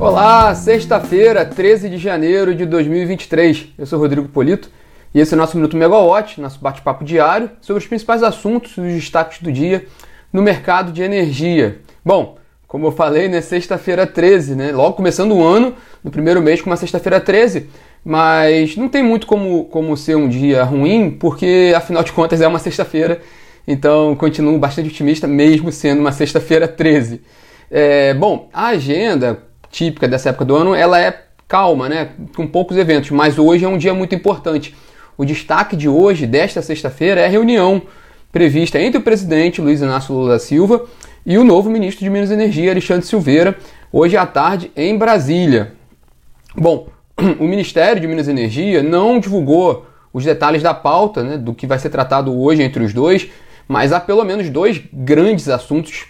Olá, sexta-feira, 13 de janeiro de 2023. Eu sou Rodrigo Polito e esse é o nosso Minuto Megawatt, nosso bate-papo diário sobre os principais assuntos e os destaques do dia no mercado de energia. Bom, como eu falei, né, sexta-feira 13, né? Logo começando o ano, no primeiro mês com uma sexta-feira 13, mas não tem muito como, como ser um dia ruim, porque afinal de contas é uma sexta-feira, então continuo bastante otimista, mesmo sendo uma sexta-feira 13. É, bom, a agenda, típica dessa época do ano, ela é calma, né? Com poucos eventos, mas hoje é um dia muito importante. O destaque de hoje, desta sexta-feira, é a reunião prevista entre o presidente Luiz Inácio Lula da Silva e o novo ministro de Minas e Energia, Alexandre Silveira, hoje à tarde em Brasília. Bom, o Ministério de Minas e Energia não divulgou os detalhes da pauta, né, do que vai ser tratado hoje entre os dois, mas há pelo menos dois grandes assuntos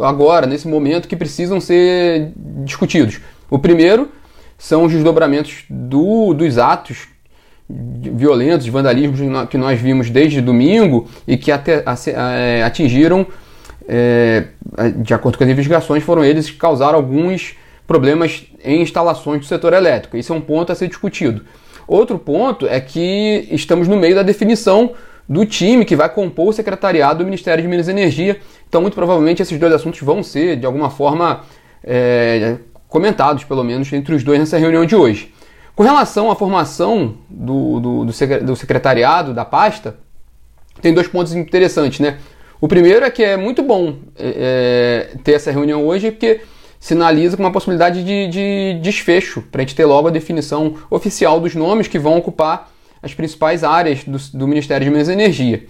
agora, nesse momento, que precisam ser discutidos. O primeiro são os desdobramentos do, dos atos violentos, de vandalismo que nós vimos desde domingo e que até, é, atingiram, é, de acordo com as investigações, foram eles que causaram alguns problemas em instalações do setor elétrico. Isso é um ponto a ser discutido. Outro ponto é que estamos no meio da definição do time que vai compor o secretariado do Ministério de Minas e Energia. Então, muito provavelmente, esses dois assuntos vão ser, de alguma forma, é, comentados, pelo menos, entre os dois nessa reunião de hoje. Com relação à formação do, do, do secretariado, da pasta, tem dois pontos interessantes, né? O primeiro é que é muito bom é, é ter essa reunião hoje, porque sinaliza com uma possibilidade de, de desfecho, para a gente ter logo a definição oficial dos nomes que vão ocupar as principais áreas do, do Ministério de Minas e Energia.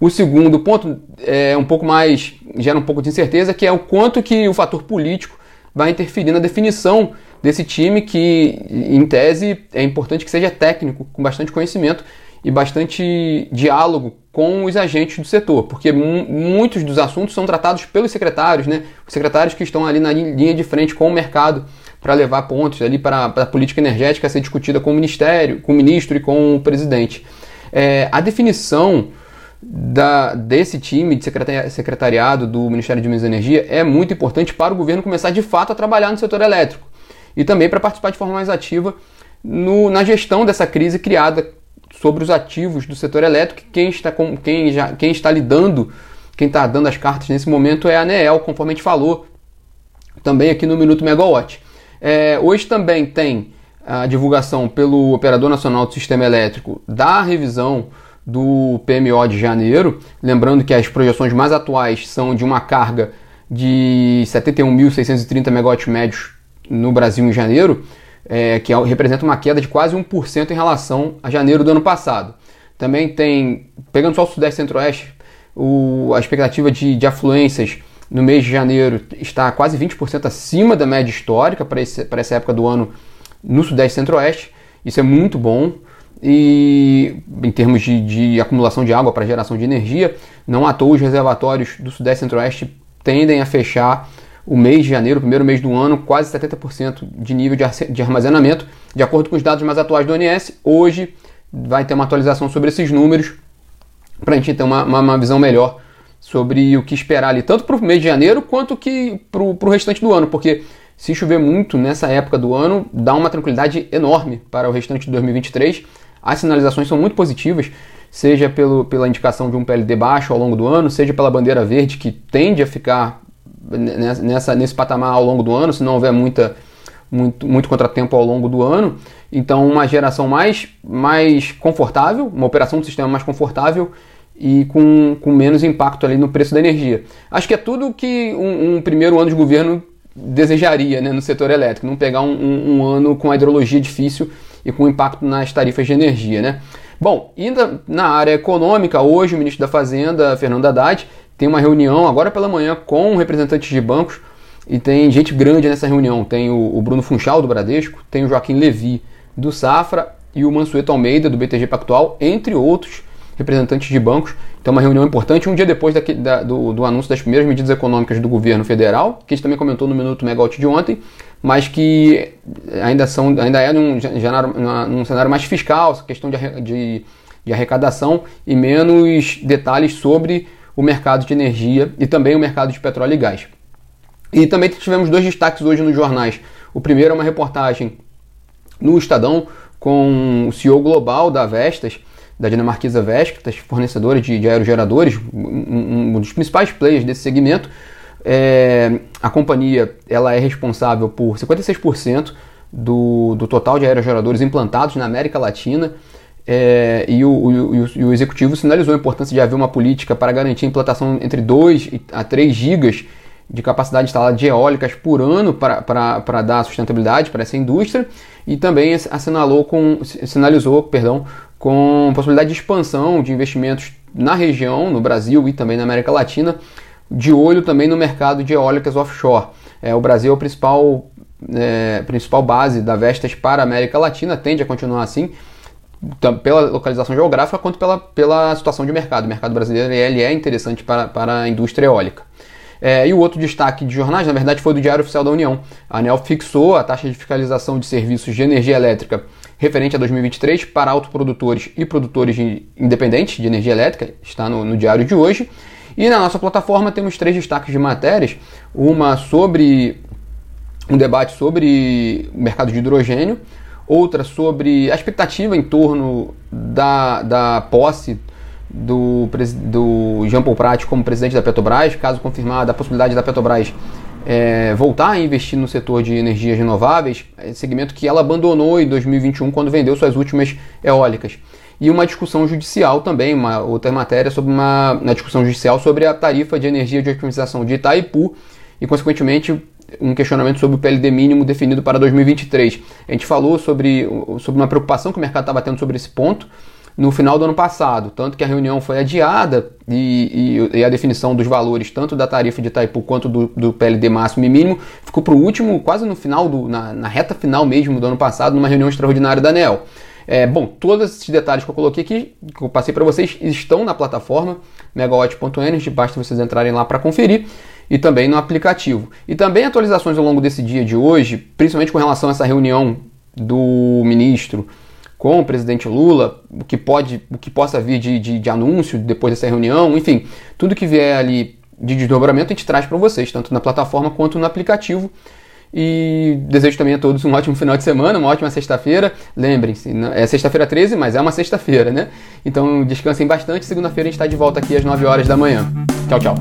O segundo ponto é um pouco mais, gera um pouco de incerteza, que é o quanto que o fator político vai interferir na definição desse time que, em tese, é importante que seja técnico, com bastante conhecimento e bastante diálogo com os agentes do setor, porque muitos dos assuntos são tratados pelos secretários, né? Os secretários que estão ali na linha de frente com o mercado para levar pontos ali para, a política energética a ser discutida com o ministério, com o ministro e com o presidente. É, a definição da, desse time de secretariado do Ministério de Minas e Energia é muito importante para o governo começar de fato a trabalhar no setor elétrico e também para participar de forma mais ativa no, na gestão dessa crise criada sobre os ativos do setor elétrico. Quem está, com, quem já, quem está lidando, quem está dando as cartas nesse momento é a ANEEL, conforme a gente falou também aqui no Minuto Megawatt. É, hoje também tem a divulgação pelo Operador Nacional do Sistema Elétrico da revisão do PMO de janeiro. Lembrando que as projeções mais atuais são de uma carga de 71.630 megawatts médios no Brasil em janeiro, é, que é representa uma queda de quase 1% em relação a janeiro do ano passado. Também tem, pegando só o Sudeste e Centro-Oeste, a expectativa de, de afluências no mês de janeiro está quase 20% acima da média histórica para, para essa época do ano no Sudeste Centro-Oeste. Isso é muito bom. E em termos de, de acumulação de água para geração de energia, não à toa os reservatórios do Sudeste Centro-Oeste tendem a fechar o mês de janeiro, o primeiro mês do ano, quase 70% de nível de armazenamento, de acordo com os dados mais atuais do ONS. Hoje vai ter uma atualização sobre esses números para a gente ter uma, uma, uma, visão melhor sobre o que esperar ali, tanto para o mês de janeiro quanto que para o restante do ano, porque se chover muito nessa época do ano, dá uma tranquilidade enorme para o restante de 2023. As sinalizações são muito positivas, seja pelo, pela indicação de um PLD baixo ao longo do ano, seja pela bandeira verde, que tende a ficar nessa, nesse patamar ao longo do ano, se não houver muita, muito, muito contratempo ao longo do ano. Então, uma geração mais, mais confortável, uma operação do sistema mais confortável e com, com menos impacto ali no preço da energia. Acho que é tudo que um, um primeiro ano de governo desejaria né, no setor elétrico, não pegar um, um, um, ano com a hidrologia difícil e com impacto nas tarifas de energia. Né? Bom, ainda na área econômica, hoje o ministro da Fazenda, Fernando Haddad, tem uma reunião agora pela manhã com representantes de bancos e tem gente grande nessa reunião. Tem o, o Bruno Funchal, do Bradesco, tem o Joaquim Levi, do Safra e o Mansueto Almeida, do BTG Pactual, entre outros representantes de bancos. Então, uma reunião importante, um dia depois da, do, do, anúncio das primeiras medidas econômicas do governo federal, que a gente também comentou no Minuto Megawatt de ontem, mas que ainda, são, ainda é num, num, num cenário mais fiscal, questão de, de, de arrecadação e menos detalhes sobre o mercado de energia e também o mercado de petróleo e gás. E também tivemos dois destaques hoje nos jornais. O primeiro é uma reportagem no Estadão com o CEO global da Vestas, da dinamarquesa Vestas, fornecedora de, de aerogeradores, um, um, dos principais players desse segmento. É, a companhia ela é responsável por 56% do, do total de aerogeradores implantados na América Latina. É, e, o, o, o, executivo sinalizou a importância de haver uma política para garantir a implantação entre 2 a 3 gigas de capacidade instalada de eólicas por ano para dar sustentabilidade para essa indústria e também assinalou com, sinalizou perdão, com possibilidade de expansão de investimentos na região, no Brasil e também na América Latina, de olho também no mercado de eólicas offshore. É, o Brasil é a principal, é, principal base da Vestas para a América Latina, tende a continuar assim, pela localização geográfica quanto pela, pela situação de mercado. O mercado brasileiro ele é interessante para, para a indústria eólica. É, e o outro destaque de jornais, na verdade, foi do Diário Oficial da União. A ANEL fixou a taxa de fiscalização de serviços de energia elétrica referente a 2023 para autoprodutores e produtores de, independentes de energia elétrica, está no, no diário de hoje. E na nossa plataforma temos três destaques de matérias: uma sobre um debate sobre o mercado de hidrogênio, outra sobre a expectativa em torno da, da posse do, do Jean Paul Prat como presidente da Petrobras, caso confirmada a possibilidade da Petrobras é, voltar a investir no setor de energias renováveis, é, segmento que ela abandonou em 2021 quando vendeu suas últimas eólicas. E uma discussão judicial também, uma outra matéria sobre uma, uma discussão judicial sobre a tarifa de energia de otimização de Itaipu e, consequentemente, um questionamento sobre o PLD mínimo definido para 2023. A gente falou sobre, sobre uma preocupação que o mercado estava tendo sobre esse ponto no final do ano passado, tanto que a reunião foi adiada e, e, e a definição dos valores, tanto da tarifa de Itaipu quanto do, do PLD máximo e mínimo, ficou para o último, quase no final, do, na, na, reta final mesmo do ano passado, numa reunião extraordinária da ANEL. É, bom, todos esses detalhes que eu coloquei aqui, que eu passei para vocês, estão na plataforma megawatt.energy, basta vocês entrarem lá para conferir e também no aplicativo. E também atualizações ao longo desse dia de hoje, principalmente com relação a essa reunião do ministro com o presidente Lula, o que pode, o que possa vir de, de, de anúncio depois dessa reunião, enfim, tudo que vier ali de desdobramento a gente traz para vocês, tanto na plataforma quanto no aplicativo. E desejo também a todos um ótimo final de semana, uma ótima sexta-feira. Lembrem-se, é sexta-feira 13, mas é uma sexta-feira, né? Então descansem bastante. Segunda-feira a gente está de volta aqui às 9 horas da manhã. Tchau, tchau.